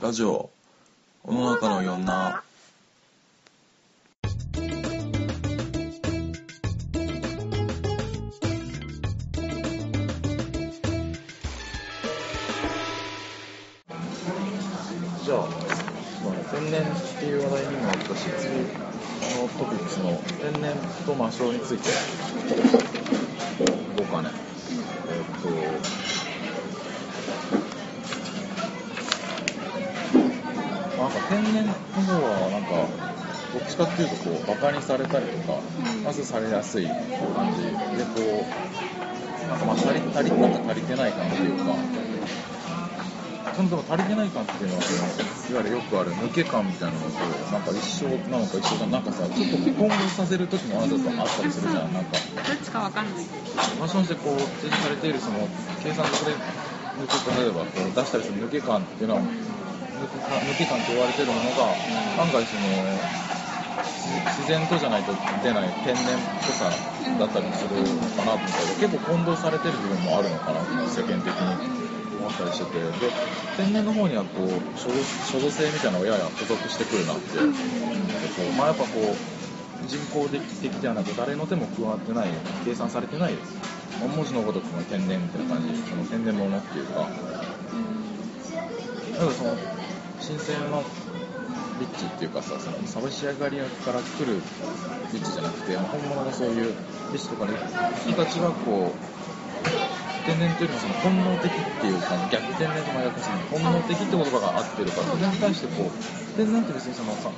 ラジオ世の中のいろんな。じゃあ、まあ、天然っていう話題にもあったし次のトピックスの天然と魔性について。どうかね。えっと天然の方はなんかどっちかっていうとこうバカにされたりとかうん。まずされやすい感じでこうなんかまあ足り足りなんか足りてない感っていうか。そのでも足りてない感っていうのはいわゆるよくある抜け感みたいなのとなんか一緒なのか一緒かなんかさちょっと混合させる時もあるとあったりするじゃん。なんかどっちかわかんない。ファッションしてこう提示されているその計算上で抜け例えばこう出したりする抜け感っていうのは抜け感抜け感と言われているものが案外その自自然とじゃないと出ない天然っぽさだったりするのかなと思ったけど結構混同されてる部分もあるのかなって世間的に思ったりしててで天然の方にはこう所属所属性みたいなのがやや付属してくるなって思ってこうまあやっぱこう人工的的ではなく誰の手も加わってない計算されてない文字のごとくの天然みたいな感じその天然物っていうか。なんかその新鮮のリッチっていうかさそのサブ仕上がりから来るリッチじゃなくて本物のそういうリッチとかの人たちはこう天然というのはその本能的っていうか逆天然と真逆ですね本能的って言葉が合ってるからそれに対してこう天然って別にそのさ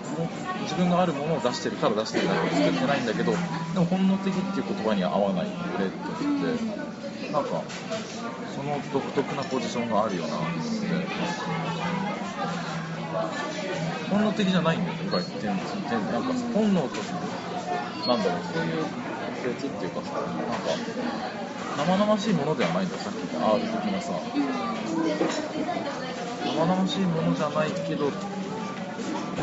自分があるものを出してるから出してるだけで作ってないんだけどでも本能的っていう言葉には合わないグレートってなんかその独特なポジションがあるよなって本能的じゃないんだよ。ね意外と天天なんか本能となんだろう。そういう別っていうかさなんか生々しいものではないんださっき言った R 的なさ。生々しいものじゃないけどで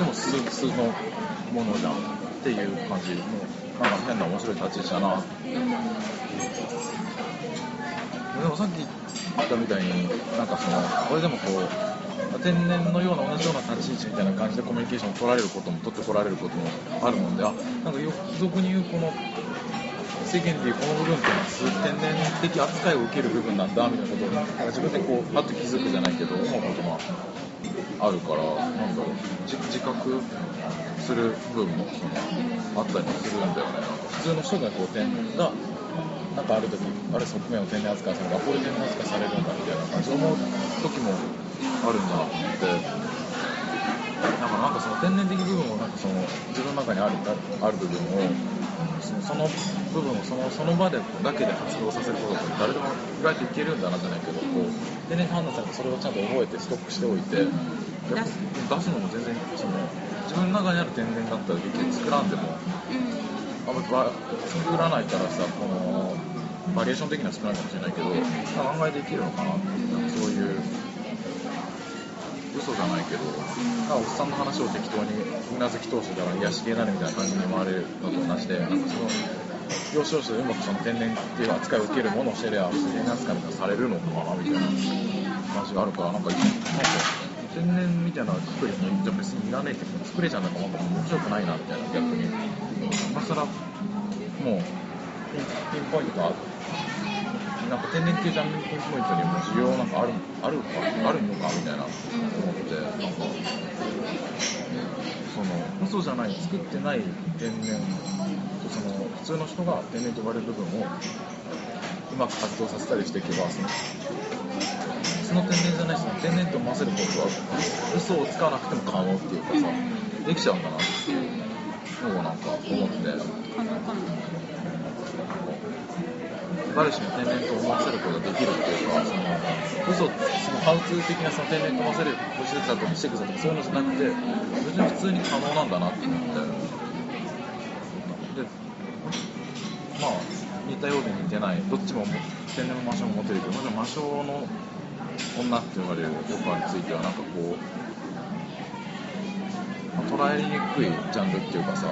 も素素のものじゃんっていう感じのなんか変な面白い立ち位置だな。でもさっき言ったみたいになんかそのこれでもこう天然のような同じような立ち位置みたいな感じでコミュニケーションを取られることも取ってこられることもあるもんであなんかよ俗に言うこの世間でいうこの部分っていうのは天然的扱いを受ける部分なんだみたいなことをなんか自分でこうパッと気づくじゃないけど思うこともあるからなんだろう自覚する部分もあったりもするんだよね。普通の人がこう天然がなんかある時ある側面を天然扱いされるあこれ天然扱いされるんだみたいな感じで思う時もあるんだなと思って。だからなんかその天然的部分をなんかその自分の中にあるある部分をそのその部分をそのその場でだけで発動させることって誰でも意外といけるんだなじゃないけどこう天然と判断されてそれをちゃんと覚えてストックしておいて出出すすのも全然その自分の中にある天然だったら結局作らんでもあんま作らないからさこのバリエーション的には少ないかもしれないけど案外できるのかなってなんかそういう嘘じゃないけど、おっさんの話を適当にうなずき通してたら癒し系なるみたいな感じに思われるのと同じでなんかその要所要所でうまくその天然っていう扱いを受けるものをしてりゃ天然扱いみたいなされるのかなみたいな話があるからなんかなんか天然みたいな作りじゃ別にいらねえけど作れちゃうんだからなんか面白くないなみたいな逆に今更もうピンピンポイントがなん。か天然っていうジャンルピンポイントにも需要なん。かあるあるかあるのかみたいな思ってなん。かその嘘じゃない作ってない天然とその普通の人が天然と呼ばれる部分をうまく活動させたりしていけばそのその天然じゃないし天然と思わせることは嘘をつかなくても可能っていうかさできちゃうん。だなっていうのをなんか思って。可能かな。誰しも天然と思わせることができるっていうか、その嘘、そのハウツー的なその天然と思わせる不自然さとか仕草とかそういうのじゃなくて、別に普通に可能なんだなって思って。で、まあ、似たようで似てない、どっちも天然も魔性も持てるけど、もちろん魔性の女って言われるオファーについては、なんかこう、捉えにくいジャンルっていうかさ、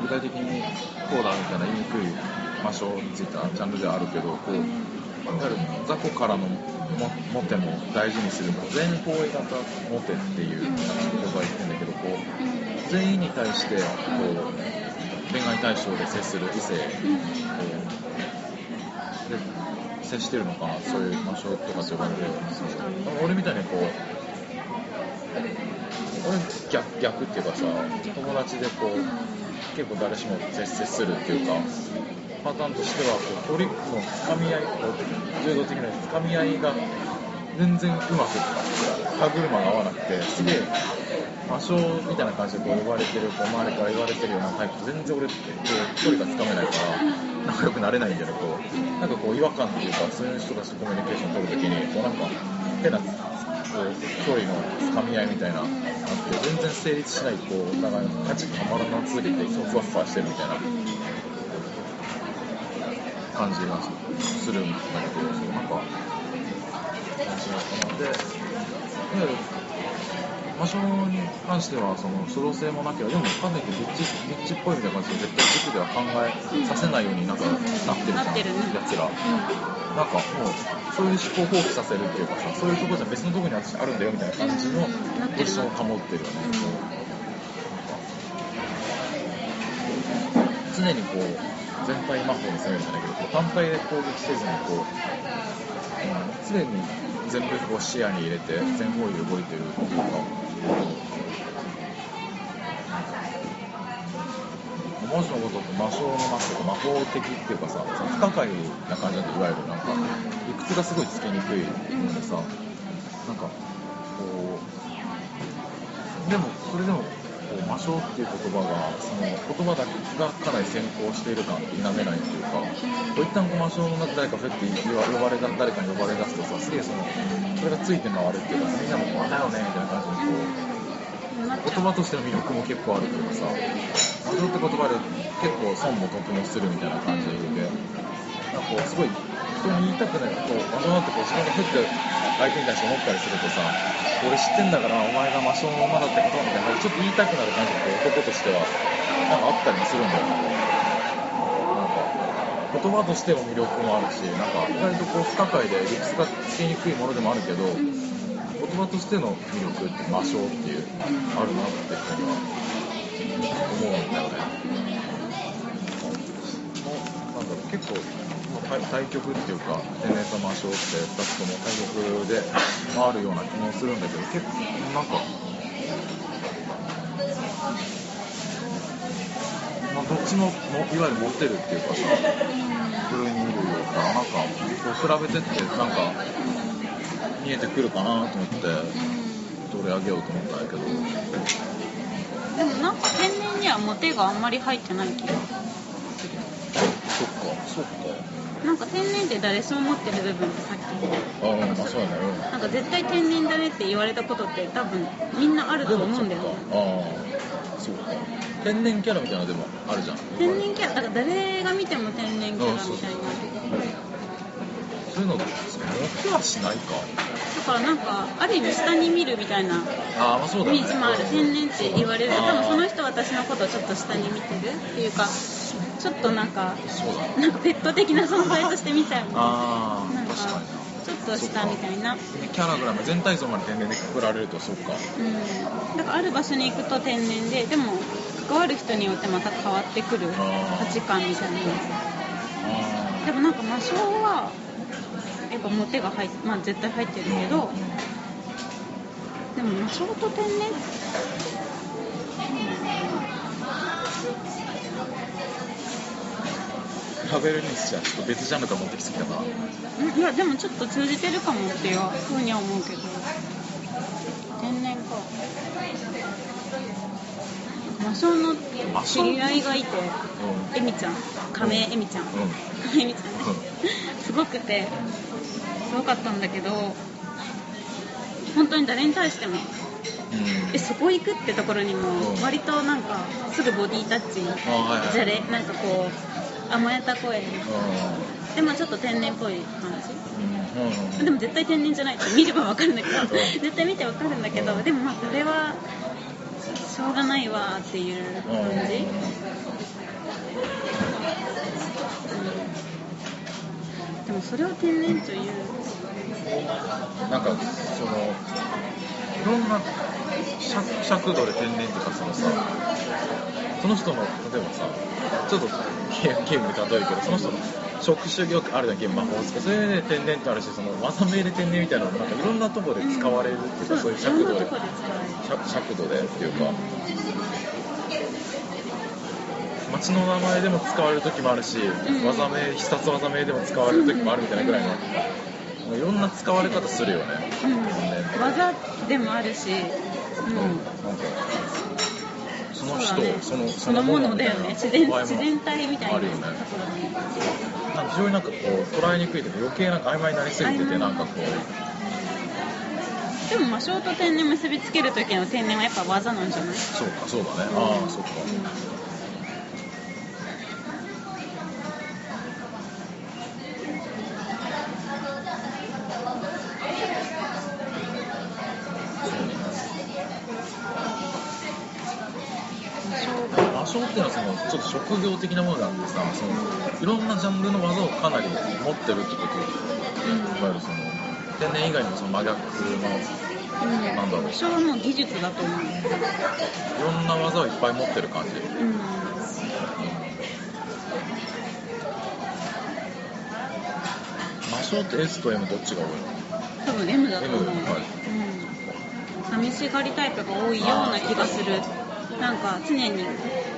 具体的にこうだみたいな言いにくい場所についたジャンルではあるけど、こう、いわゆる雑魚からのもモテも大事にするも全方位型モテっていう言葉言ってんだけどこう全員に対してこう恋愛対象で接する異性こうで接してるのかそういう魔性とかって呼ばれる俺みたいにこう俺逆逆っていうかさ友達でこう結構誰しも接接するっていうかパターンとしてはこう距離のつかみ合いこう柔道的なつかみ合いが全然うまく歯車が合わなくてすげえ魔性みたいな感じでこう呼ばれてるこう周りから言われてるようなタイプと全然俺ってこう距離がつかめないから仲良くなれないんだよねこうなんかこう違和感っていうかそういう人たちとコミュニケーション取るときにこうなんか変なう距離のつかみ合いみたいなあって全然成立しないこうお互いのカチッとはまらなすぎてふわふわしてるみたいな感じがするんだけどそうなんか感じがかなで魔性に関してはその初動性もなければでもかなりビッチビッチっぽいみたいな感じで絶対塾では考えさせないようになんかなってるじゃん、やつら。なんかもうそういう思考を放棄させるっていうかさそういうとこじゃ別のとこに私あるんだよみたいな感じのポジションを保ってるよね、うんこうなん。か常にこう全体魔法に攻めるんじゃないけどこう単体で攻撃せずにこう、うん、常に全部こう視野に入れて全方位で動いてるっていうか文字のことって魔性の魔っていうか魔法的っていうかさ不可解な感じなんでいわゆるなんか理屈がすごいつけにくいのでさなんかこうでもそれでもこう魔性っていう言葉がその言葉だけがかなり先行している感って否めないっていうかこう一旦こう魔性の中誰かフェって呼ばれ誰かに呼ばれ出すとさすげえそのそれがついて回るっていうかみんなもこうだよねみたいな感じにこう言葉としての魅力も結構あるというかさ魔性って言葉で結構損も得もするみたいな感じで。なんかこうすごい人に言いたくないこう魔性なんてこう自分がふって相手に対して思ったりするとさ俺知ってんだからお前が魔性の女だってことみたいなちょっと言いたくなる感じが男としてはなんかあったりもするんだよ。ね言葉としても魅力もあるしなんか意外とこう不可解で理屈がつけにくいものでもあるけど言葉としての魅力って魔性っていうあるなっていうふうには思うんだよね。もなんだろう結構対対極っていうか天然と魔性って2つとも対極であるような気もするんだけど結構なんか、まあ、どっちももいわゆる持ってるっていうかさふるいに見るようかなんかこう比べてってなんか見えてくるかなと思って取り上げようと思ったんだけど。でもなんか天然にはモテがあんまり入ってない気がそっかそっか。なんか天然って誰しも持ってる部分ってさっきああまあそうやね。うん。なんか絶対天然だねって言われたことって多分みんなあると思うんだよね。ああそうか天然キャラみたいなのでもあるじゃん。天然キャラ？だから誰が見ても天然キャラみたいな。そういうの持てはしないか。だからなんかある意味下に見るみたいな。ああまあそうだね。イメージもある。天然って言われる。と多分その人は私のことをちょっと下に見てるっていうかちょっとなんかそうだね。なんかペット的な存在として見ちゃうあなんかあ確かにちょっと下みたいな。なキャラグラム全体像まで天然でくくられるとそうか。うん。だからある場所に行くと天然ででも関わる人によってまた変わってくる価値観みたいな。あでもなんか魔性はやっぱモテが入っまあ絶対入ってるけどでも魔性と天然？あラベルにしちゃちょっと別ジャンルから持ってきすぎたなうんいやでもちょっと通じてるかもっていうふうには思うけど天然か魔性の知り合いがいてうん。エミちゃん。亀井エミちゃん。うん。亀井エミちゃんね。すごくてすごかったんだけど本当に誰に対しても。うん。えそこ行くってところにもうん。割となんかすぐボディタッチじゃれなんかこう甘えた声。でもちょっと天然っぽい感じ。でも絶対天然じゃないって見れば分かるんだけどうん。絶対見て分かるんだけどうん。でもまあこれはしょうがないわっていう感じ、でもそれを天然という。なんかそのいろんな尺尺度で天然っていうかそのさその人の例えばさちょっとゲームゲームで例えるけどその人の職種業あるじゃんゲーム魔法使いそれで天然ってあるしその技名で天然みたいなのもなんかいろんなところで使われるっていうかそういう尺度で。尺尺度でっていうか。街の名前でも使われる時もあるし、ん。技名必殺技名でも使われる時もあるみたいなぐらいの、いろんな使われ方するよね、技でもあるし、うん、なんかその人そうだねそのそのものだよね。自然自然体みたいなあるよねなんか非常になんかこう捉えにくいというか余計なんか曖昧になりすぎててなんかこう。でも魔性と天然結びつける時の天然はやっぱ技なんじゃない？そうかそうだね、うんああそっか、魔と職業的なものがあってさそのいろんなジャンルの技をかなり持ってるってこと。うん。いわゆるその天然以外にもその真逆のうん。なんだろう。魔性はもう技術だと思う。いろんな技をいっぱい持ってる感じ。うん。魔性って S と M どっちが多いの？多分 M だと思う、M はい。うん、寂しがりタイプが多いような気がするなんか常に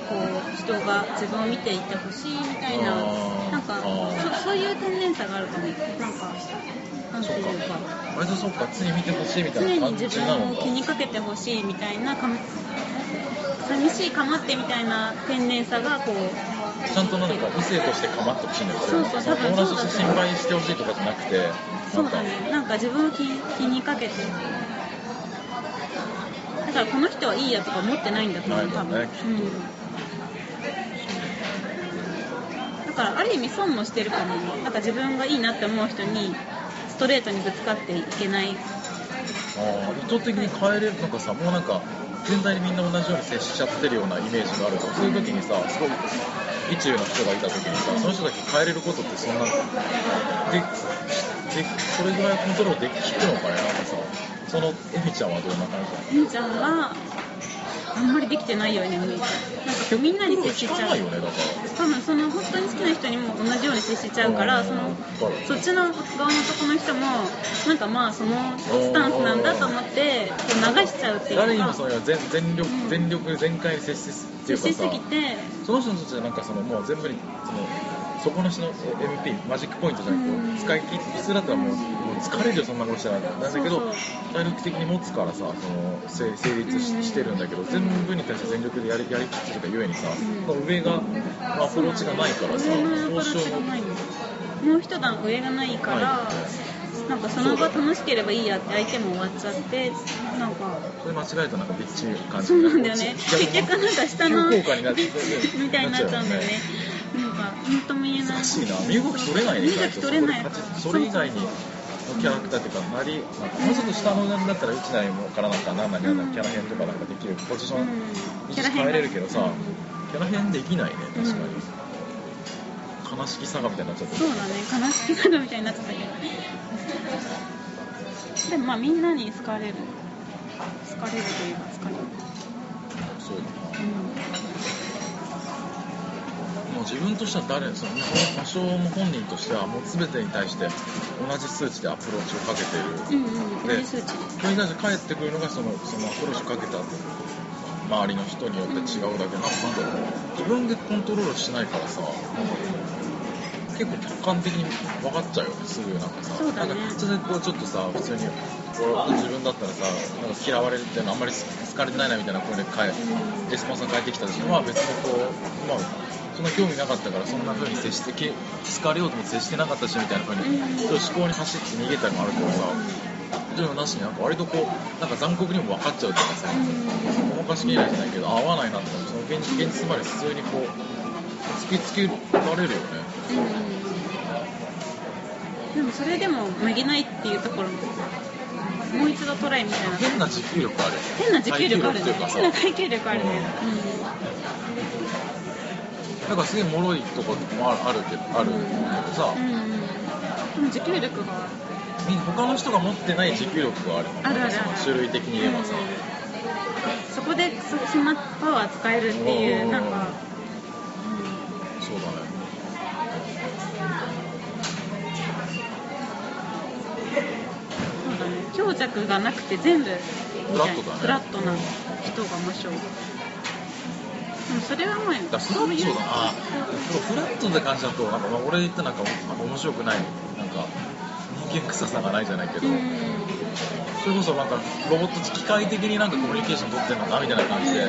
こう人が自分を見ていてほしいみたいななんかそそういう天然さがあるかも。なんかなんていうか。割とそっか常に見てほしいみたいな感常に自じなのか。分を気にかけてほしいみたいなかま寂しいかまってみたいな天然さがこうちゃんとなんか異性として構ってほしいんだよ。そうそうその多分友達として心配してほしいとかじゃなくてそうだね。なんか自分を気気にかけてだからこの人はいいやとか思ってないんだと思う多分、ねうんだからある意味損もしてるかもなんか自分がいいなって思う人にストレートにぶつかっていけない。あー意図的に変えれるのかさもうなんか全体にみんな同じように接しちゃってるようなイメージがあるとそういう時にさすごい一流の人がいた時にさその人だけ変えれることってそんなででそれぐらいコントロールできるのかねなんかさそのエミちゃんはどんな感じみーちゃんはあんまりできてないように見えるなんかみんなに接しちゃう。ね多分その本当に好きな人にも同じように接しちゃうからそのそっちの側の男の人もなんかまあそのスタンスなんだと思って流しちゃうっていうか。誰にもそれは全全力、うん。全力全開に接しってい接しすぎて。その人にとってはなんかそのもう全部にそのそこの人の MP マジックポイントじゃなくて、うん。使い切って普通だったらもうもう疲れるよそんなことしたら。なんだけど体力的に持つからさその成成立し,、うん。してるんだけど全部に対して全力でやりやりきってるがゆえにさ、うん。上がアプローチがないからさ上のアプロー交渉チがないのも。う一段上がないから、はい。なんかその場楽しければいいやって相手も終わっちゃってなんか。それ間違えたらなんかビッチい感じそうなんだよね。結局なんか下の みたいになっちゃうんだよね何とも言えない。難しいな。身動き取れないね身動き取れない。それ以外にのキャラクターっていうかなりなん。かもうちょっと下の段だったらうちなりもからなんかなんなりなんなりキャラ編とかなんかできるポジションうん。位置変えれるけどさうんキャラ編できないね確かに、うん悲しきさがみたいになっちゃってそうだね悲しきさがみたいになっちゃったけどでもまあみんなに好かれる。好かれるといえば好かれるそうだな。うもう自分としては誰その日本魔性も本人としてはもう全てに対して同じ数値でアプローチをかけてる。んうんうん同でそれに対して返ってくるのがそのそのアプローチをかけた周りの人によって違うだけなんかなんだろう。自分でコントロールしないからさ結構客観的に分かっちゃうよねすぐなんかさ。そうだね。なんか普通にこうちょっとさ普通に俺自分だったらさなんか嫌われるっていうのあんまり好かれてないなみたいな声で返レスポンスが返ってきた時には別にこうまあそんな興味なかったからそんな風に接してけ好かれようとも接してなかったしみたいな風に思考に走って逃げたりもあるけどさそういうのなしになんか割とこうなんか残酷にも分かっちゃうというかさごまかしきれないじゃないけど合わないなとかその現実現実まで普通にこう突きつけられるよね。うん。うんでもそれでもめげないっていうところももう一度トライみたいな。変な持久力ある変な持久力あるね。変な耐久力あるねだからすげえ脆いとこもあるけどあるけどさ。うん、うん。うん、でも持久力がみ他の人が持ってない持久力があるあるある種類的に言えばさ、そこでそそんなパワー使えるっていううんなんか、そうだね。うん、そうだね。強弱がなくて全部フラットだね。フラットな人が面白いそれはもうだフラットだ。なフラットって感じだとなんかまあ俺言ったなんかなんか面白くないなんか人間臭さがないじゃないけど、うん。それこそなんかロボット機械的になんかコミュニケーション取ってるのかなみたいな感じで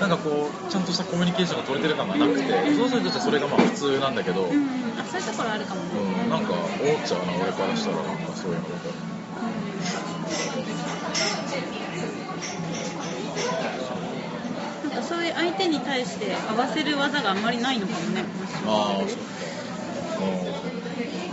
なんかこうちゃんとしたコミュニケーションが取れてる感がなくてそうするとそれがまあ普通なんだけど、うん。あそういうところあるかもね、うん、なんか思っちゃうな俺からしたらなんかそういうのとなんかそういう相手に対して合わせる技があんまりないのかもね。ああそっか。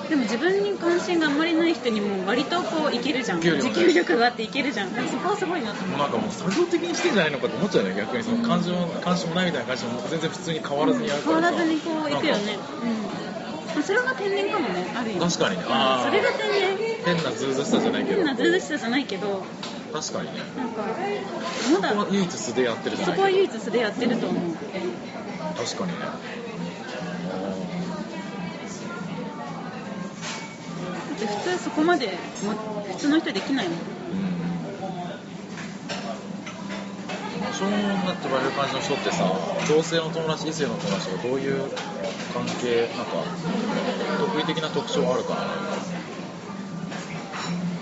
でも自分に関心があんまりない人にも割とこういけるじゃん。持久力があっていけるじゃん。そこはすごいなと思うもうなんかもう作業的にしてんじゃないのかと思っちゃうね逆にその関心も関心もないみたいな感じも全然普通に変わらずにやるからさ。変わらずにこういくよね。うん。それが天然かもねある意味。確かにね。それが天然。変なズうずうしさじゃないけど。変なずうずうしさじゃないけど確かにね。なんかまだここは唯一素でやってるじゃそないけど。こは唯一素でやってると思う。確かに。ねだって普通そこまでも普通の人できないもん。うんそうなって言われる感じの人ってさ同性の友達異性の友達がどういう関係なんか得意的な特徴あるかな？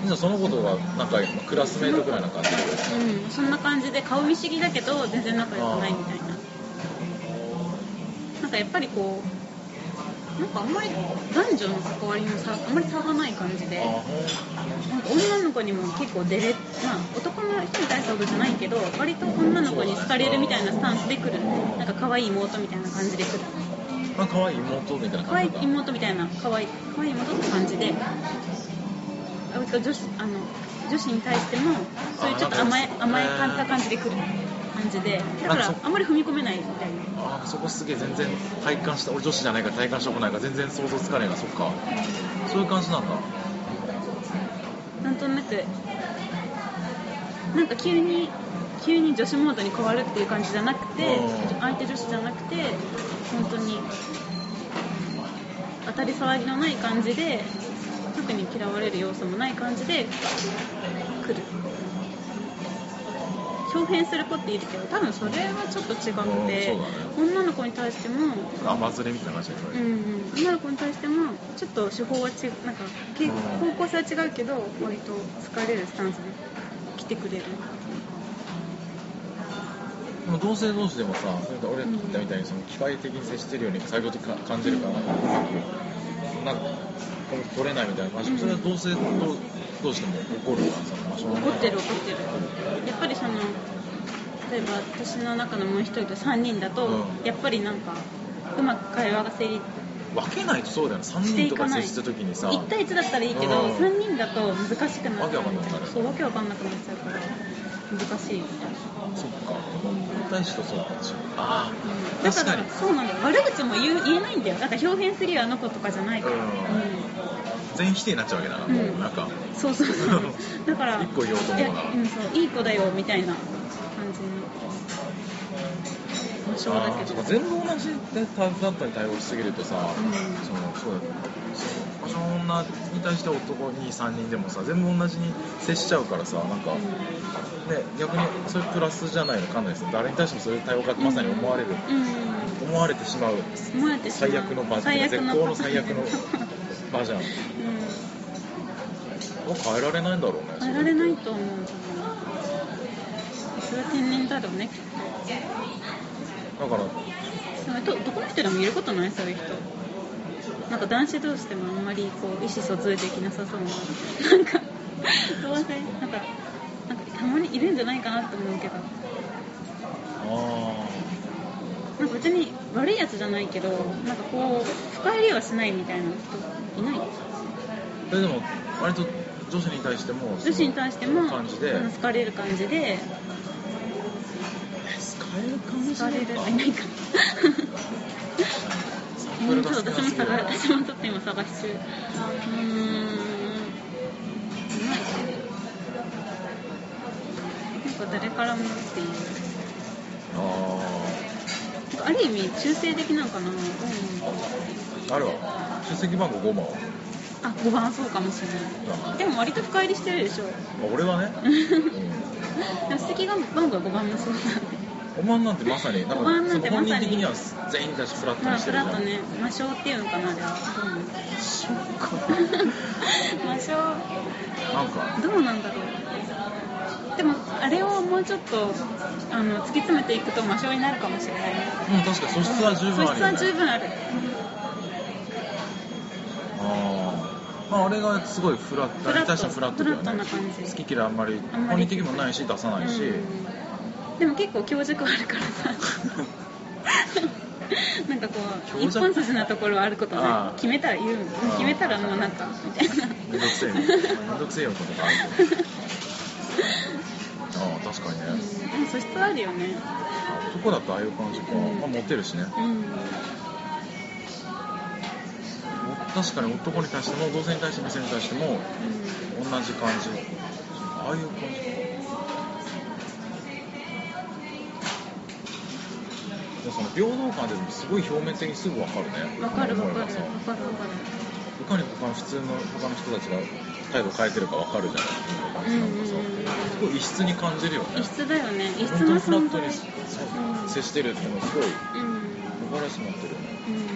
じゃあそのことがなんかクラスメートぐらいな感じで。うんそんな感じで顔見知りだけど全然仲良くないみたいな。なんかやっぱりこうなんかあんまり男女の関わりの差あんまり差がない感じで。あなんか女の子にも結構デレまあ男の人に対してほどじゃないけど割と女の子に好かれるみたいなスタンスで来る。なんか可愛い妹みたいな感じで来る。あ可愛い妹みたいな可愛い妹みたいな可愛い可愛い妹って感じで割と女子あの女子に対してもそういうちょっと甘え甘えかった感じで来る感じでだからあんまり踏み込めないみたいな。あそこすげえ全然体感した俺女子じゃないから体感したことないから全然想像つかないなそっか。そういう感じなんだ。なんとなくなんか急に急に女子モードに変わるっていう感じじゃなくてうん。相手女子じゃなくて本当に当たり障りのない感じで特に嫌われる要素もない感じで来る。表変する子っているけど多分それはちょっと違くて、ね。女の子に対しても甘ずれみたいな感じだよね。うんうん、女の子に対してもちょっと手法はちなんか方向性は違うけど割と疲れるスタンスで来てくれる同性同士でもさ俺が言ったみたいにその機械的に接してるように作業的に感じるからうまくなんか取れないみたいなそれは同性同同士でも起こるからさ、まあ、しょうがない怒ってる怒ってる。やっぱりその例えば私の中のもう一人と3人だと、うん。やっぱりなんかうまく会話が成立分けないとそうだよね。3人とか接した時にさ。1対1だったらいいけど、うん。3人だと難しくなっわけわかんなくなる。そうわけわかんなくなっちゃうから難しいみたいな。そっか。対子とそうか違うああだからそうなんだよ。悪口も言う言えないんだよ。だから表変するよあの子とかじゃないから、うん。全否定になっちゃうわけだな、うんもうなんか。そうそうそう。だから一個言おうと思うないやうん、そういい子だよみたいな印象だけ？ど全部同じだったに対応しすぎるとさ、ん。そのそうだそうその女に対して男に3人でもさ全部同じに接しちゃうからさなんか、ね逆にそれプラスじゃないのかんないですよ。誰に対してもそういう対応がまさに思われる、うん、う。ん思われてしまう。最悪の場最悪の。絶好の最悪の 場じゃん。う変えられないんだろうねん変えられないと思う。それは天然だろうねだから。どどこの人でもいることない？そういう人。なんか男子同士でもあんまりこう意思疎通できなさそうな。なんかどうせなんかなんかたまにいるんじゃないかなって思うけど。あなんか別に悪いやつじゃないけどなんかこう深入りはしないみたいな人いない？あででも割と女子に対しても女子に対しても感じで。うん好かれる感じでされるかもしれないれるいないか。私も探私もちょっと今探し中。うん。なんか誰からもっていう。ああある意味中性的なのかな、うん、あるわ。出席番号番。あ番。そうかもしれない。でも割と深入りしてるでしょ。まあ俺はね、番号番もそう5番なんてまさになん5番なんてその本人的には全員に対してフラットまあにしてるじゃん。フラットね魔性っていうのかなあれはそうなの魔性なんか。どうなんだろう。でもあれをもうちょっとあの突き詰めていくと魔性になるかもしれないうん確かに素質は十分あるよ、ね、素質は十分ある。まあ俺がすごいフラットに対してはフラットだよね。好き嫌いあんまりあんまり。本人的にもないし出さないし、うんでも結構強弱あるからさ。なんかこう一本筋なところはあることあないー決めたら言う。決めたらもうなんかみたいな。めんどくせえねめんどくせえよことがあるああ確かにね、うん素質はあるよね。あ男だとああいう感じか、うん。まあ、モテるしね。うん。確かに男に対しても同性に対して店に対してもう同じ感じああいう感じかでもその平等感ってすごい表面的にすぐ分かるね。んわかるわかる。わ思えばさかるわかる。いかに他の普通の他の人たちが態度を変えてるか分かるじゃない。うんうんうん。すごい異質に感じるよね。異質だよね。異質本当な存在うん接してるっていうのはすごいうん。素晴らしくなってるよね。うん。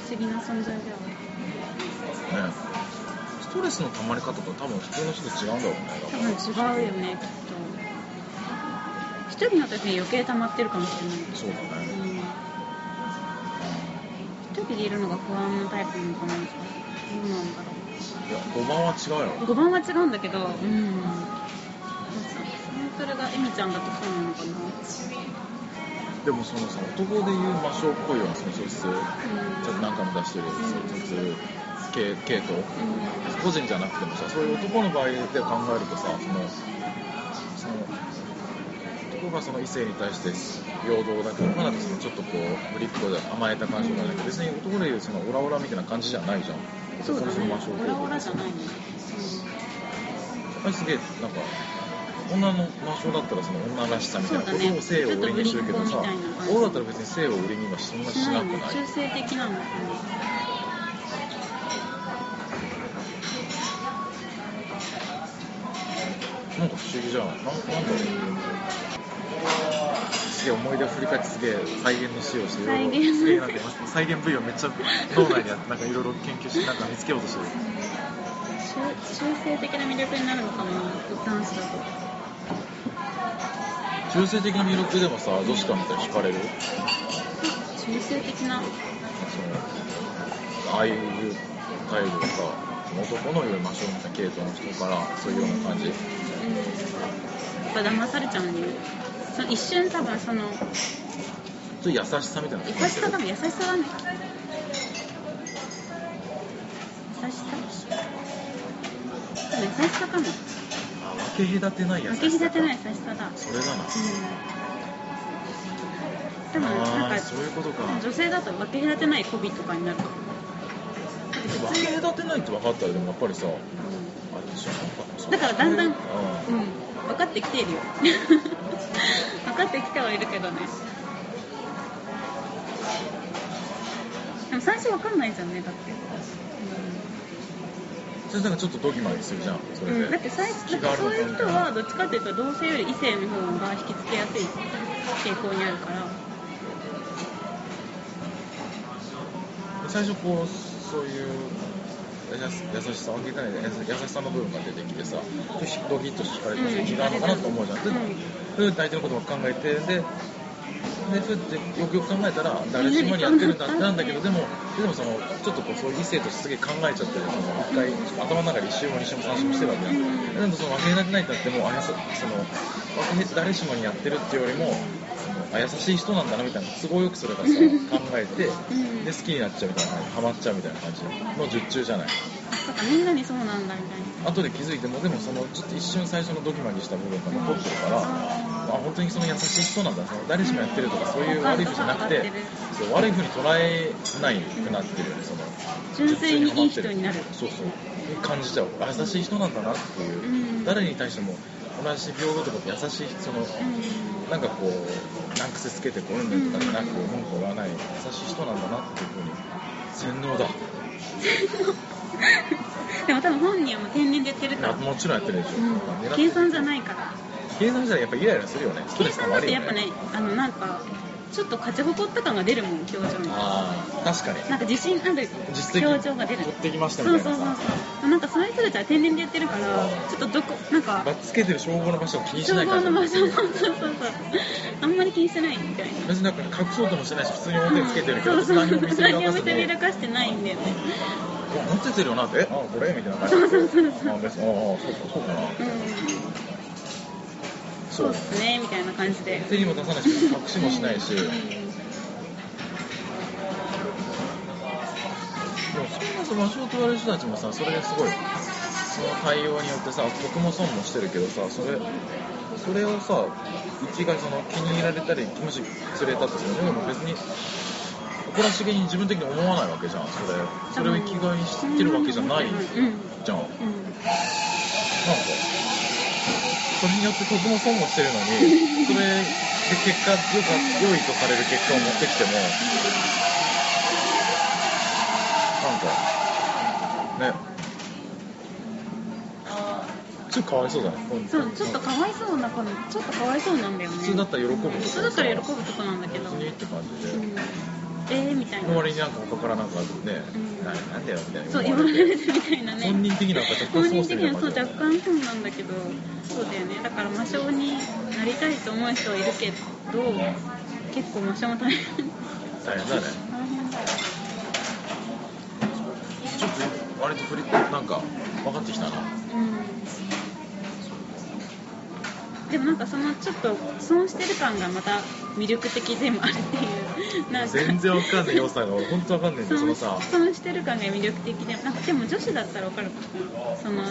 不思議な存在だよね。ね。ストレスの溜まり方と多分普通の人と違うんだろうね。多分違うよねきっと一人の時に余計溜まってるかもしれない。そうだね、うん。一人でいるのが不安なタイプなのかな。どうなんだろいや5番は違うよう。5番は違うんだけどうん。それがエミちゃんだとそうなのかな。でもそのさ男でいう魔性っぽいようなその素質。ちょっと何回も出してる。素質系系統。個人じゃなくてもさそういう男の場合で考えるとさその男がその異性に対して平等だけどまだそのちょっとこうぶりっ子で甘えた感じがないけど別に男でいうそのオラオラみたいな感じじゃないじゃん。そうだね。オラオラじゃないねあれすげえなんか女の魔性だったらその女らしさみたいなことを性を売りにするけどさちょっとぶりっ子みたいな。感じ男だったら別に性を売りにはそんなししなくない。ね中性的なのかな。なんか不思議じゃない？なんなんだろうすげえ思い出を振り返ってすげえ再現のしようして再現。すげえなんか今再現部位をめっちゃ脳内にあってなんかいろいろ研究してなんか見つけようとしてる。中中性的な魅力になるのかな男子だと。中性的な魅力でもさ女子から見たら惹かれる？中性的な。そのああいう態度がさ男のより魔性みたいな系統の人からそういうような感じ？うん。やっぱ騙されちゃうんでその一瞬多分そのちょっと優しさみたいなの優しさだもん優しさだね優しさ多分優しさかもあ分け隔てない優しさ分け隔てない優しさだ。それだな。うん。でもなんかそういうことか。女性だと分け隔てない媚びとかになる。分け隔てないって分かったらでもやっぱりさうあれでしょだからだんだんうんん、うん、分かってきているよ分かってきてはいるけどね。でも最初分かんないじゃんねだって。それなんかちょっとドギマギするじゃんそれで、うん、だって最初そういう人はどっちかっていうと同性より異性の方が引きつけやすい傾向にあるから。最初こうそういう優し優しさ分けたい優しさの部分が出てきてさドキッと惹かれて気があるのかなと思うじゃん、でうん相手のことば考えてででそうやってよくよく考えたら誰しもにやってるんだってなんだけどでもでもそのちょっとこうそういう異性としてすげえ考えちゃってるその一回頭の中で一周も二周も三周もしてるわけじゃん、でもその分けられないんだってもうあやさその誰しもにやってるっていうよりもあ優しい人なんだなみたいな都合よくそれがさ考えてうん。で好きになっちゃうみたいなハマっちゃうみたいな感じの術中じゃない。あそっかみんなにそうなんだみたいな。後で気づいてもでもそのちょっと一瞬最初のドキマギした部分が残ってるから、あ本当にその優しい人なんだ。その誰しもやってるとかそういう悪い風じゃなくてそう悪い風に捉えないくなってるよねその純粋にいい人になる。そうそう。感じちゃう。あ優しい人なんだなっていう、うん。誰に対しても同じ病気とか優しいそのうん。なんかこう難癖つけてこううんぬんとかじゃなく文句を言わない。優しい人なんだなっていうふうに洗脳だ でも多分本人はもう天然でやってるから、あもちろんやってるでしょ、うん。計算じゃないから。計算じゃやっぱイライラするよね。計算だってやっぱねあのなんかちょっと勝ち誇った感が出るもん表情に。ああ確かに。なんか自信ある実績。表情が出る。取ってきましたみたいなそうそうそうさそう。なんかそういう人たちは天然でやってるからちょっとどこなんかバッつけてる称号の場所を気にし消ないから。防の場所そうそうそうそう。あんまり気にしてないみたいな。別になんか隠そうともしてないし普通に表つけてるけど、そうそう何も見せびらかしてないんだよね持っててるよなって。えあこれ？みたいな感じ。でそうそうそうそうあ別に。ああそうかそうかな。うんそうっすね。みたいな感じで。手にも出さないし隠しもしないし、でもそんなその魔性と言われる人たちもさそれですごいその対応によってさ僕も損もしてるけどさそれそれをさ一概その気に入られたりもし釣れたとしてもでも別に誇らしげに自分的に思わないわけじゃん。それそれを生きがいにしてるわけじゃないうんうんじゃん。なんかうんそれによって得も損もしてるのにそれで結果よか良いとされる結果を持ってきてもなんかね。ちょっとかわいそうだねそうちょっとかわいそうな子ちょっとかわいそうなんだよね。普通だったら喜ぶ普通だったら喜ぶとこなんだけど別にって感じで、うんえーみたいな。の割になんか他からなんかね、うん。ななんだよみたいな。そう言思われるみたいなね。本人的には本人的にはそう若干そうなんだけどそうだよね。だから魔性になりたいと思う人はいるけど結構魔性も大変。大変だね。大変だよちょっと割と振りなんか分かってきたな。うんでもなんかそのちょっと損してる感がまた魅力的でもあるっていう。なんか全然わかんない良さが本当わかんないんだそのさ。損してる感が魅力的でなんかでも女子だったらわかる。かその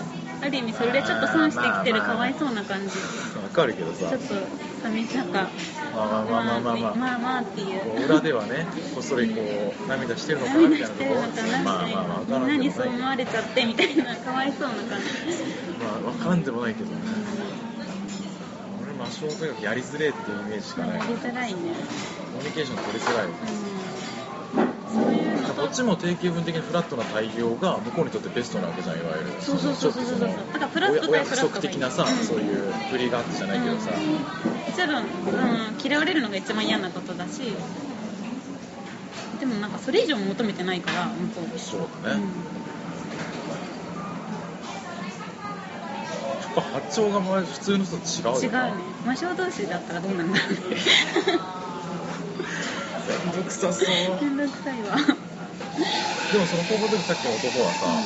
ある意味それでちょっと損してきてるかわいそうな感じ。わかるけどさ。ちょっと寂しなんかまあまあまあまあまあ、まあまあ、っていう裏ではねこっそりこう涙してるのかなみたいなところまあまあまあみんなにそう思われちゃってみたいなかわいそうな感じ。まあわかんでもないけどね。俺魔性とにかくやりづれえっていうイメージしかない。やりづらいね。コミュニケーション取りづらい。うん。そういうこっちも定型文的にフラットな対応が向こうにとってベストなわけじゃんいわゆる。そうそうそうそうそうそう。だからフラットお約対フラット束的なさ、うんそういう振りがあってじゃないけどさ、うん。もちろん、うん、嫌われるのが一番嫌なことだし。でもなんかそれ以上求めてないから向こうそうだね、やっ発長がまあ普通の人と違う違うね。魔性同士だったらどうなんだろうね。めんどくさそう。めんどくさいわ。でもその高校の時さっきの男はさ、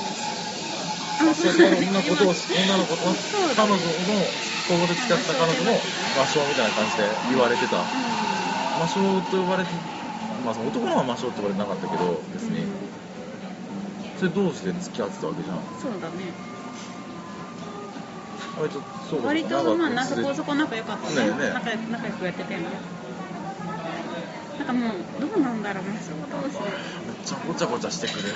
あそういう女のことを女の子とそう彼女の高校で付き合った彼女の魔性みたいな感じで言われてた。魔性と呼ばれてまあその男の方は魔性って言われてなかったけど別に。それ同士で付き合ってたわけじゃん。そうだね割とそうか割とまあな長く続いそこそこ仲良かったね。ねえね仲仲良くやってたよね。なんかもうどうなんだろう魔性同士めっちゃごちゃごちゃしてくる。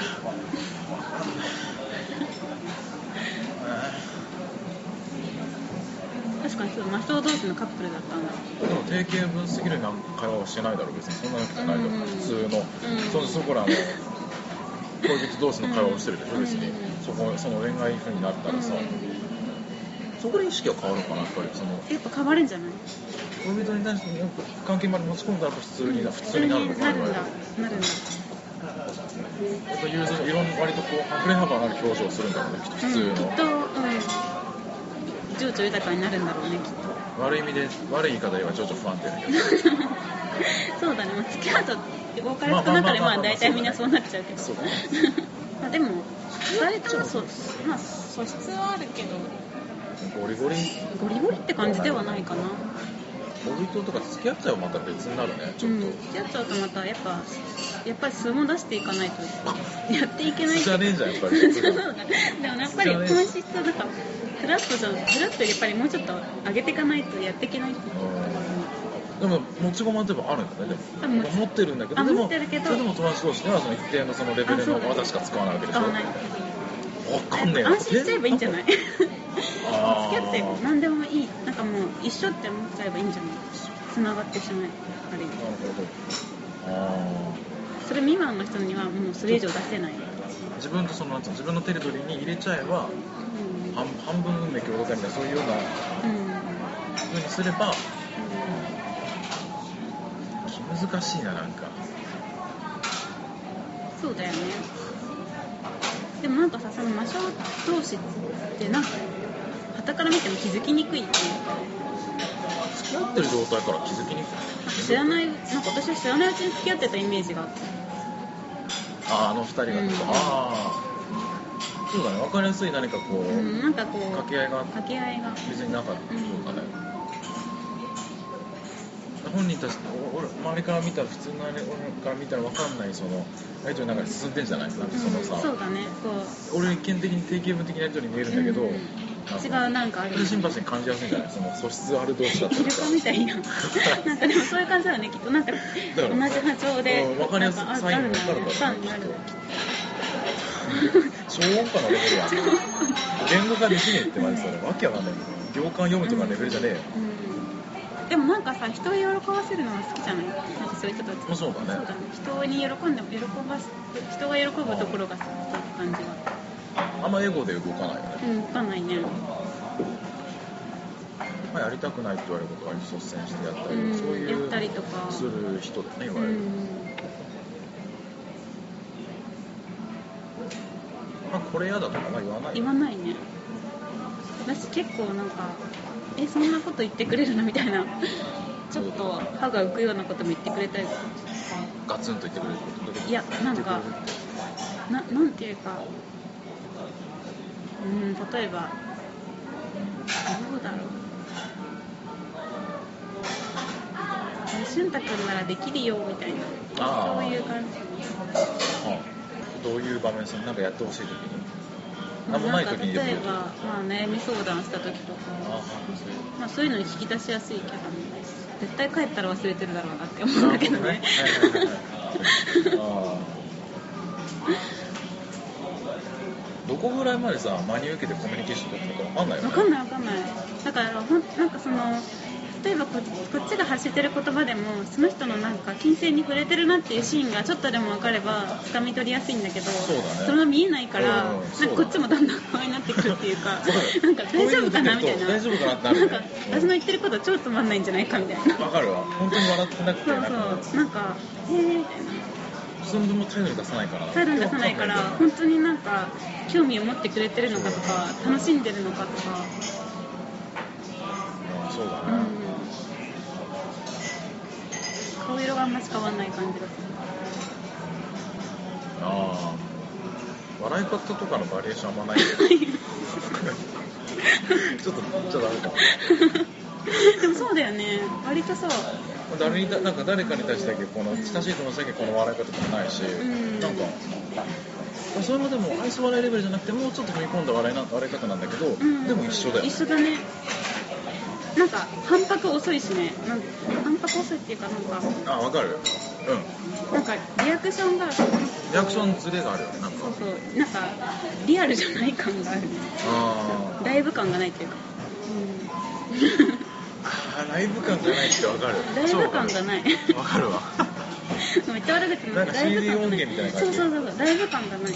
確かにそう魔性同士のカップルだったんだ。でも定型文すぎるな会話はしてないだろ別に。そんなことないだろ、うん普通の、うん。そそこらの恋人同士の会話をしてるでしょ、うん。別に。そこその恋愛風になったらさ、うんそこで意識は変わるのかなやっぱりそのやっぱ変わるんじゃない？恋人に対して関係まで持ち込んだら普通にな普通になるのかななるんだ。やなるんだ。っぱユーザーいろんな割とこう溢れ幅のある表情をするんだろうねきっと普通の、うん、きっと、うん、情緒豊かになるんだろうねきっと。悪い意味で悪い言い方では情緒不安定だけど。そうだね、まあ、付き合うと多かれ少なかれまあ大体みんなそうなっちゃうけど。そうだね。まあでも2人ともそ、まあ、素質はあるけどゴリゴリ。ゴリゴリって感じではないかな。恋人とか付き合っちゃうとまた別になるねちょっと、うん、付き合っちゃうとまたやっぱやっぱり素も出していかないと。やっていけない。じゃねえじゃんやっぱり。でもやっぱり本質はなんかフラットじゃフラットやっぱりもうちょっと上げていかないとやっていけないっていうところがでも持ち駒ってばあるんだね。でも持ってるんだけどあでもそれでも友達同士ではその一定のそのレベルの技しか使わないわけでしょ。使わない。わかんねえな安心しちゃえばいいんじゃない？付あき合ってー何でもいい。なんかもう一緒って思っちゃえばいいんじゃない？つながってしまえある意味なるほど。あそれ未満の人にはもうそれ以上出せない、ー自分とその自分のテリトリーに入れちゃえばうん。半半分運命共同体みたいなそういうようなうん風にすれば気難しいななんか。そうだよね。でもなんかさその魔性同士ってなんか傍から見ても気づきにくいっていう。か付き合ってる状態から気づきにくい。知らないなんか私は知らないうちに付き合ってたイメージがあって。あーあの二人がと、うんああそうだね分かりやすい何かこう、うんなんかこう掛け合いが掛け合いが別になかったそうだね、本人たちお俺周りから見たら普通のあれ俺から見たら分かんないそのやり取りの中で進んでんじゃない？なんかそのさ、うん、そうだねこう。俺一見的に定型文的なやり取りに見えるんだけど、うん違うなんかあるそれシンパシーに感じやすいんじゃない？その素質ある同士だったイルカみたいななんかでもそういう感じだよねきっと。なんか同じ波長でうん分かりやすいサインも分かるから超音波のレベルやん言語化できねえってマジそれ。わけわかんない。行間読むとかレベルじゃねえよ、うん。でもなんかさ人を喜ばせるのは好きじゃない？なんかそういう人たち。まあそうだね。そうだね。人に喜んでも喜ばす人が喜ぶところが好きって感じはあんまエゴで動かないよね、うん分かんないね。まあ、やりたくないって言われることは率先してやったり、うんそういうやったりとか。する人だねいわゆる、うんまあ、これ嫌だとかは言わない言わないね。私結構なんかえそんなこと言ってくれるのみたいな。ちょっと歯が浮くようなことも言ってくれたりガツンと言ってくれること？いやなんかななんていうかうん例えばどうだろう。え俊太君ならできるよみたいな。そういう感じ。うん。どういう場面そのなんかやってほしい時に。何もない時に例えば、まあ、悩み相談した時とか。まあ、そういうのに引き出しやすいキャラ絶対帰ったら忘れてるだろうなって思うんだけどねこぐらいまでさ真に受けてコミュニケーション取ってるか分かんないよ。ね分かんない分かんない。だからほんなんかその例えばここっちが発してる言葉でもその人のなんか金銭に触れてるなっていうシーンがちょっとでも分かれば掴み取りやすいんだけどそうだね。れが見えないから、うんうんなんかこっちもだんだん不安になってくるっていうかなんか大丈夫かなみたいな。大丈夫かなってなるね。んか私の言ってること超つまんないんじゃないかみたいな。分かるわ。本当に笑ってなくてそうそう。なんかへえみたいな。その分も態度に出さないから。態度に出さないから本当になんか興味を持ってくれてるのかとか楽しんでるのかとか、うんそうだね、うん、顔色があんまし変わんない感じがすああ笑い方とかのバリエーションあんまないけど。ちょっとちょっとダメか。でもそうだよね。割とそう。誰にだなんか誰かに対してだけこの親しい友達だけこの笑い方とかないし、ん。なんかそれもでも愛想笑いレベルじゃなくてもうちょっと踏み込んだ笑いな笑い方なんだけど、うんでも一緒だよ。ね一緒だね。なんか反拍遅いしね。なん反拍遅いっていうかなんか。あわかる。うん。なんかリアクションが。そうリアクションズレがあるよねなんか。そうなんかリアルじゃない感がある。ねあライブ感がないっていうか、あライブ感がないってわかる。ライブ感がない。いわかるわめっちゃ悪口になんか CD 音源みたいな感じ？そうそうそうライブ感がない。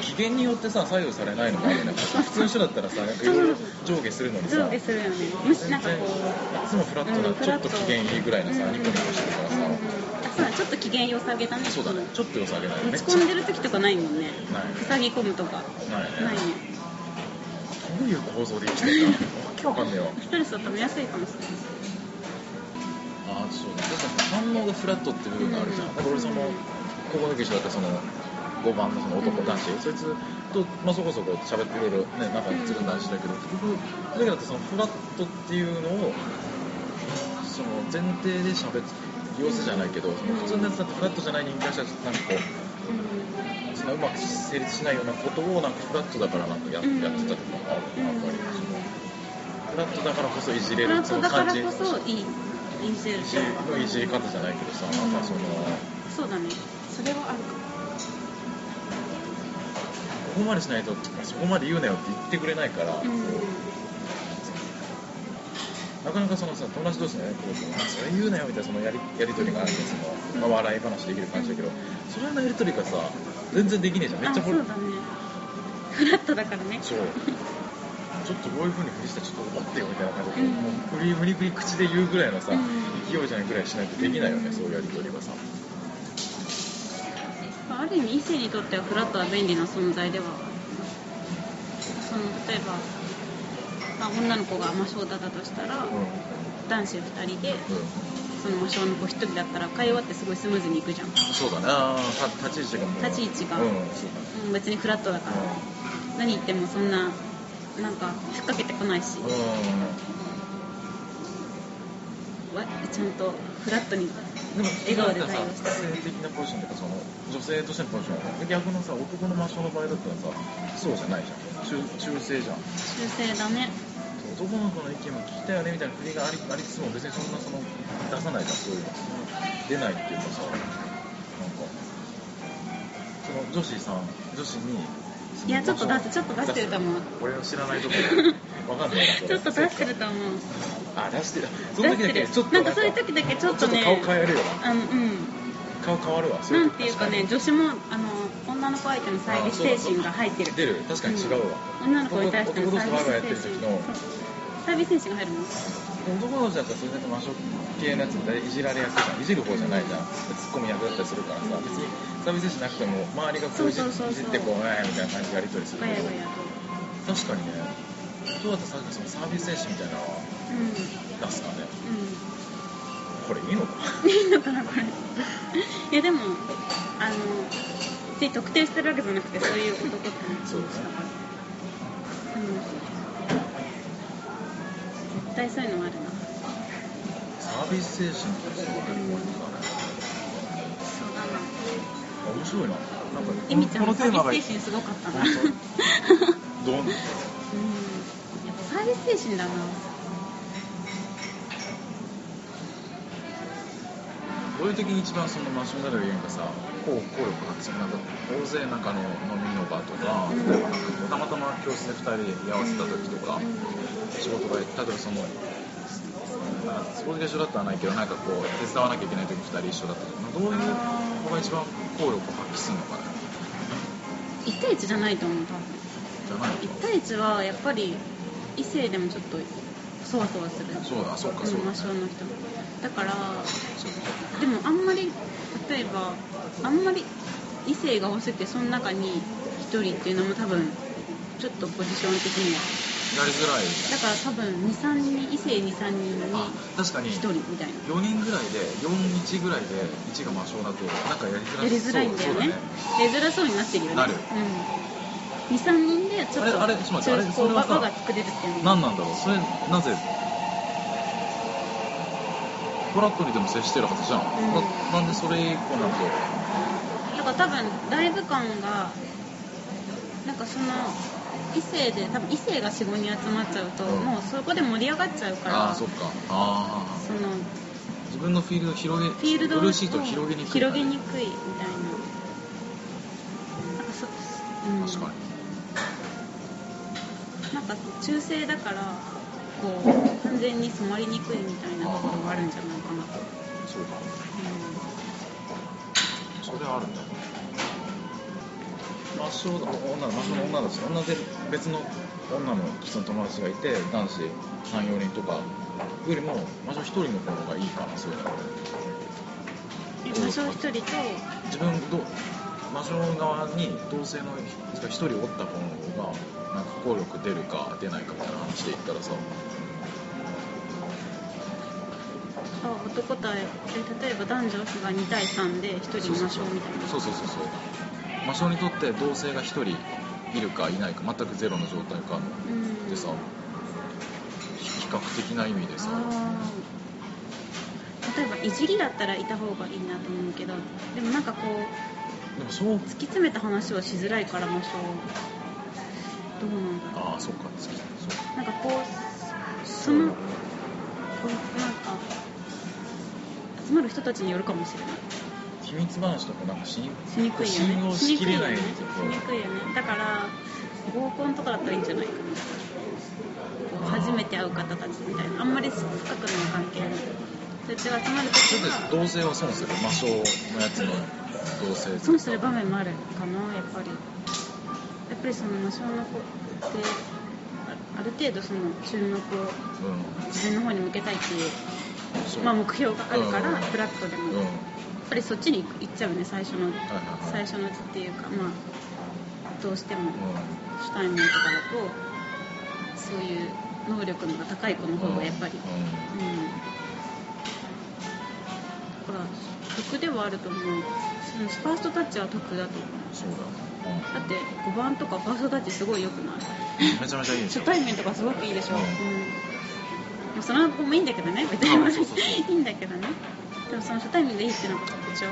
機嫌によってさ左右されないのもあるよね普通の人だったらさなんかいろいろ上下するのにさ。上下するよね。むしなんかこういつもフラットな、うんちょっと機嫌いいぐらいのさ、うんニコニコしてるからさ、うんうんそうだちょっと機嫌良さげだね。そうだね。ちょっと良さげないめっ落ち込んでる時とかないもんね。ない。塞ぎ込むとか。ないないね。どういう構造で生きてるんだわけわかんねえよストレスを溜めやすいかもしれないああそうだ。確かに反応がフラットっていう部分があるじゃん、うんだから俺その高校の時一緒だったその5番のその男男子、そいつと、まあ、そこそこ喋っていろいろね仲良くする男子だけど。結局だけだってそのフラットっていうのをその前提で喋って様子じゃないけど、その普通のやつだってフラットじゃない人間からしたらなんかこうそのうまく成立しないようなことをなんかフラットだからなんかや,、うんやってたとかある。うんやっぱりフラットだからこそいじれフラッるそのトだから感じこそいいいじれるいじのいじり方じゃないけどさ、なんかそのそうだね。それはあるかも。こまでしないとそこまで言うなよって言ってくれないから、こううん。なかなかそのさ友達同士のねこうそれ言うなよみたいなそのやりやり取りがあるんでその、まあ、笑い話できる感じだけどそれのやり取りがさ全然できねえじゃん。めっあちゃこれそうだね。フラットだからね。そうちょっとこういう風に振りしたらちょっと思ってよみたいな感じで、うん。もう振り無理くり口で言うぐらいのさ、うん。勢いじゃないぐらいしないとできないよね、そういうやり取りがさ。ある意味異性にとってはフラットは便利な存在ではその例えば、まあ、女の子が魔性だったとしたら、う男子2人でん、うん、その魔性の子1人だったら会話ってすごいスムーズにいくじゃん。そうだねあーた立ち位置が立ち位置が。うん。別にフラットだから。何言ってもそんななんかふっかけてこないし。だねわちゃんとフラットに笑顔で対応して性的なポジションというかその女性としてのポジション。は逆のさ男の魔性の場合だったらさそうじゃないじゃん。中中性じゃん。修正だね。男の子の意見も聞きたいよねみたいな振りがありありつつも別にそんなその出さないじゃん。そういうの。出ないっていうかさなんかその女子さん女子にいやちょっと出すちょっと出してると思う。俺の知らないところわかんない。ちょっと出してると思う。あ出してる。その時だ出してる。けちょっとなんかそういう時だけちょっとね顔変えるよ。なあのうん。顔変わるわないんていうかね女子もあの女の子相手のサービス精神が入ってる。出る。確かに違うわ、女の子に対しての男サ同士ワイワイやってるービス精神。サービス精神が入るの？男同士だったらそれだけ魔性系のやつでいじられやすいじゃんいじる方じゃないじゃん。ツッコミ役だったりするからさ。別にサービス精神なくても周りがこういじってこうえーみたいな感じでやり取りするけど。確かにね。どうやってさっきそのサービス精神みたいなのはうん出すかね。うん。これいいのか。いいのかなこれ。いやでもあので特定してるわけじゃなくてそういう男って話そうですね。うん絶対そういうのはあるな。サービス精神ってすごいポイントだねそうだな面白いな。なんかエミちゃんこのテーマがもサービス精神すごかったな。本うんどう？やっぱサービス精神だな。どういう時に一番そのマシュマロゲームがさ効効力発揮するなんか大勢なんかの飲みの場とかうん。例えばなんかたまたま教室で2人で居合わせた時とか仕事が例えばそのまあスポーツ一緒だったらないけどなんかこう手伝わなきゃいけない時2人一緒だった時どういう子が一番効力を発揮するのかね1対1じゃないと思う。多分じゃないの？1対1はやっぱり異性でもちょっとそわそわする。そうだそうかそうだん魔性の人。だからでもあんまり例えばあんまり異性が欲しくてその中に1人っていうのも多分ちょっとポジション的にはやりづらい。だから多分23人異性23人にあ確かに。1人みたいな。4人ぐらいで41ぐらいで1が魔性だとなんかやりづらやりづらいんだよね。やりづらそうになってるよね。なる。うん、23人でちょっとあれあれちょっと待ってあれ中それはさ輪が作れるっていうの。何なんだろう？それなぜ？フラットにでも接してるはずじゃん、ん。ななんでそれ以降なんとだから多分ライブ感がなんかその異性で多分異性が45人集まっちゃうと、うん。もうそこで盛り上がっちゃうからああそっか。ああその自分のフィールドを広げフィールドをブルーシートを広げにくい広げにくい。みたいななんかそ、うん、確かに。なんか中性だからこう完全に染まりにくいみたいなところがあるんじゃないかな。と、そうか。うそれはあるんだ魔性だ。女の魔性の女たち同じ別の女のその友達がいて男子34人とかよりも魔性1人の方がいいかなそういうのん、で魔性一人と自分ど魔性側に同性の人が1人おった方の方がなんか効力出るか出ないかみたいな話で言ったらさ。あ男対え例えば男女が2対3で1人魔性みたいな。そうそうそうそう魔性にとって同性が1人いるかいないか全くゼロの状態かうん。でさ比較的な意味でさ。例えばいじりだったらいた方がいいなと思うけどでもなんかこうでもそう。突き詰めた話はしづらいから魔性どうなんだろああそっか。そううなんかこう。そのこうなんか集まる人たちによるかもしれない秘密話とかなんかしにくいよね。しにくいよね。だから合コンとかだったらいいんじゃないかな。初めて会う方たちみたいな。あんまり深くの関係ない。そっちが集まるそれで時は同性は損する魔性のやつの同性損する場面もあるかなやっぱり。やっぱりその魔性の子ってあある程度その注目をうん。自分の方に向けたいっていう、まあ、目標があるから、うん。フラットでも、ぱりそっちに行っちゃうね最初の、はいはいはい。最初のっていうかまあどうしてもうん。初対面とかだとそういう能力のが高い子の方がやっぱり、うん。うん。だから得ではあると思う。そのファーストタッチは得だと思う。そうだ。よ、だって5番とかファーストタッチすごい良くない？うん、めちゃめちゃいい初対面とかすごくいいでしょ、ううん。んまあその子もいいんだけどね別に いいんだけどね。でもその初対面でいいっていうのが特徴、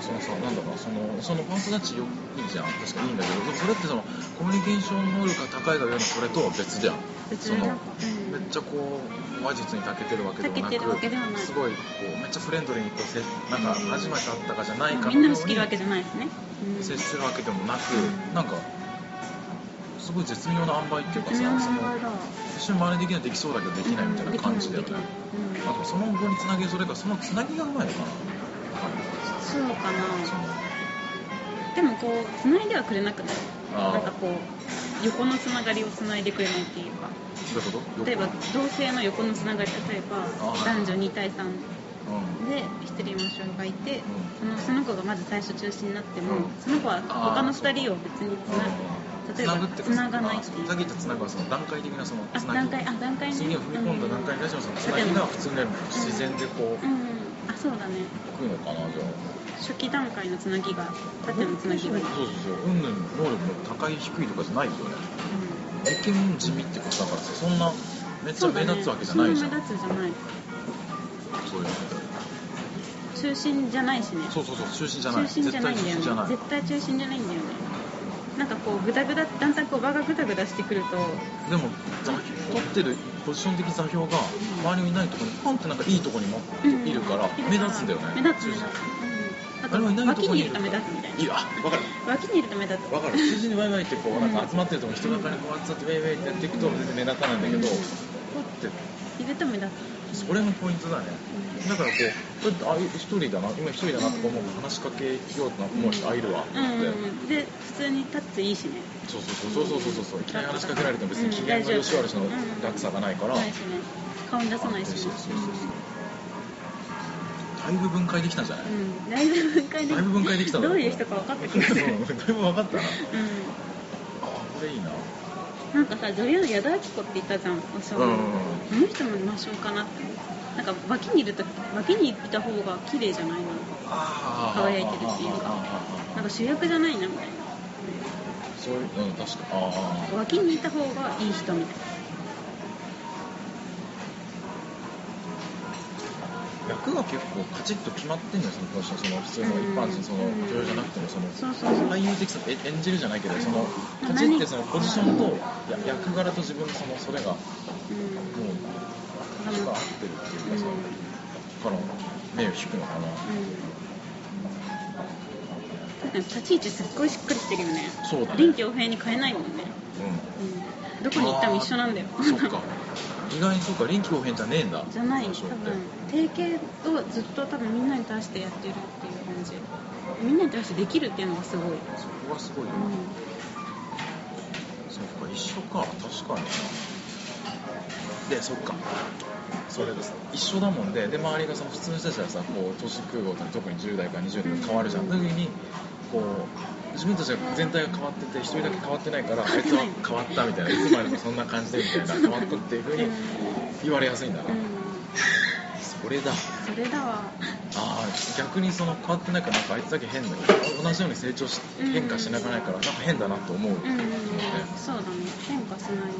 そのさなんだろうなそのそのファーストタッチよいいじゃん。確かにいいんだけどそれってそのコミュニケーション能力が高いがゆえのそれとは別じゃん。別その、うん。めっちゃこう話術に長けてるわけでもなくすごいこうめっちゃフレンドリーにこうせなんかうん初めて会ったかじゃないかみんなにの好きるわけじゃないですね、うん、接するわけでもなく、うんなんかすごい絶妙な塩梅っていうかさその一緒に真似できないできそうだけどできないみたいな感じだよね、できないできないあとその後につなげるそれかそのつなぎがうまいのかな。うん、そうかな。でもこう繋いではくれなくない？なんかこう横のつながりを繋いでくれないっていうか。どういうこと？例えば同性の横のつながり例えば男女2対3うん。で一人魔性がいて、うそのその子がまず最初中心になっても、うん。その子は他の2人を別につな例えばつながないっていう。さっき言ったつなぐはその段階的なそのあつなぎ段階あ段階ね。次を踏み込んだ段階に対してのそのつなぎが普通に自然でこううん、うんあそうだね。来るのかなじゃあ。初期段階のつなぎが縦のつなぎが。ね、そうそうそう。うんぬん。能力の高い低いとかじゃないよね。イケメン地味ってことだからさそんなめっちゃ目立つわけじゃないじゃん。そんな目立つじゃない。そういうの。中心じゃないしね。そうそうそう中心じゃない。中心じゃないんだよね。絶対中心じゃないんだよねなんかこうグダグダだんだんこう場がグダグダしてくるとでも座取ってるポジション的座標が周りにいないところにポンってなんかいいところにもいるから目立つんだよね。目立つ目立つ、中う。ん、ああれはいないととこにいる脇にいると目立つみたいな。いるあ分かる。脇にいると目立つ。分かる。中心にワイワイってこうなんか集まってるところ人がかりこう集まってウェイウェイってやっていくと全然目立たないんだけどうん。こうやって。いると目立つ。それのポイントだねだからこうあ一人だな今一人だなとか思う話しかけようと思う人あいるわ。で普通に立っていいしね。そうそうそうそうそうそう。そういきなり話しかけられても別に機嫌の良し悪しの落差がないから、ないしね。顔に出さないしね。そうそうそうそう。だいぶ分解できたんじゃない、うん。だいぶ分解でだいぶ分解できたなどういう人か分かった気がする。うんだいぶ分かったな。あうこれいいな、んなんかさ女優の矢田亜希子って言ったじゃんお正うんこの人も魔性かなってなんか脇にいると脇にいた方が綺麗じゃないなんかあー。輝いてるっていうかなんか主役じゃないなみたいな。そういううん確かああ脇にいた方がいい人みたい役が結構カチッと決まってんのよそのポジション。その普通の一般人そのうん女優じゃなくてもそのそうそうそう。俳優的さえ演じるじゃないけどそのうんカチッてそのポジションとや役柄と自分のそのそれがもうが合ってるっていうかさから目を引くのかな立ち位置すっごいしっかりしてるよねそうだね臨機応変に変えないもん。ね、ううん、どこに行っても一緒なん。だよそっか意外にそうか臨機応変じゃねえん。だじゃない多分定型をずっと多分みん。なに対してやってるっていう感じみん。なに対してできるっていうのがすごい、そこがすごいよなそっか一緒か確かにでそっかそれです。一緒だもんでで周りがその普通の人たちはさこう年食うごとに特に10代から20代が変わるじゃん、うんそういう時にこう自分たちが全体が変わってて一人だけ変わってないからあいつは変わったみたいないつまでもそんな感じでみたいな変わったっていうふうに言われやすいんだな、うん、それだ。それだわ。ああ逆にその変わってないからなんかあいつだけ変だ同じように成長しうん変化しなくないからなんか変だなと思う、うん。そうだね。変化しない。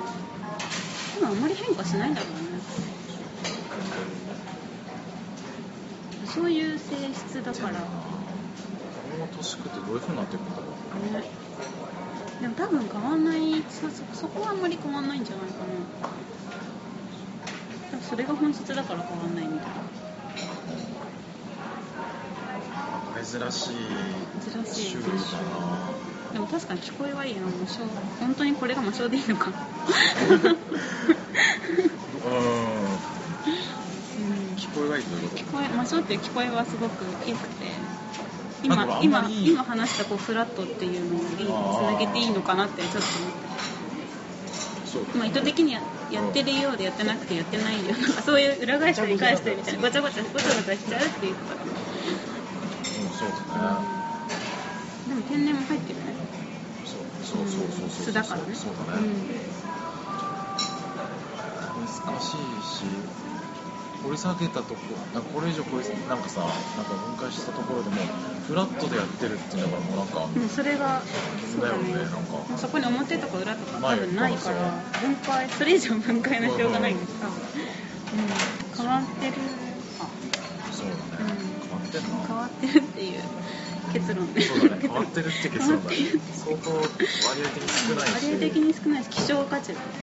でもあんまり変化しないんだろうねそういう性質だから。俺の年食ってどういうふうになってくんだろう。ね。でも多分変わんないそそこはあんまり変わんないんじゃないかな。でもそれが本質だから変わんないみたい。な珍しい。珍しい。種類だな。でも確かに聞こえはいいな。無償。本当にこれが無償でいいのか。ましょうっていう聞こえはすごく良くて今今今話したこうフラットっていうのをつなげていいのかなってちょっと思って。まあ、意図的にやってるようでやってなくてやってないようなそういう裏返しを返したりみたいなごちゃごちゃ。ごちゃごちゃしちゃうっていうことかな、そうですね、うん、でも天然も入ってるねそうそうそうそうそうそうそうそううん、難しいしう掘り下げたとこなんかこれ以上これなんかさなんか分解したところでもフラットでやってるっていだからもうなんかも、う、それがそうだよね、ね、なんか。あそこに表とか裏とか多分ないから分解それ以上分解のし必うがないんです、うん、うん、変わってる。あ。そうだね、変わってるな。変わってるっていう結論。そうだね。変わってるって結論だね。相当割合的に少ないし。割合的に少ないし希少価値だ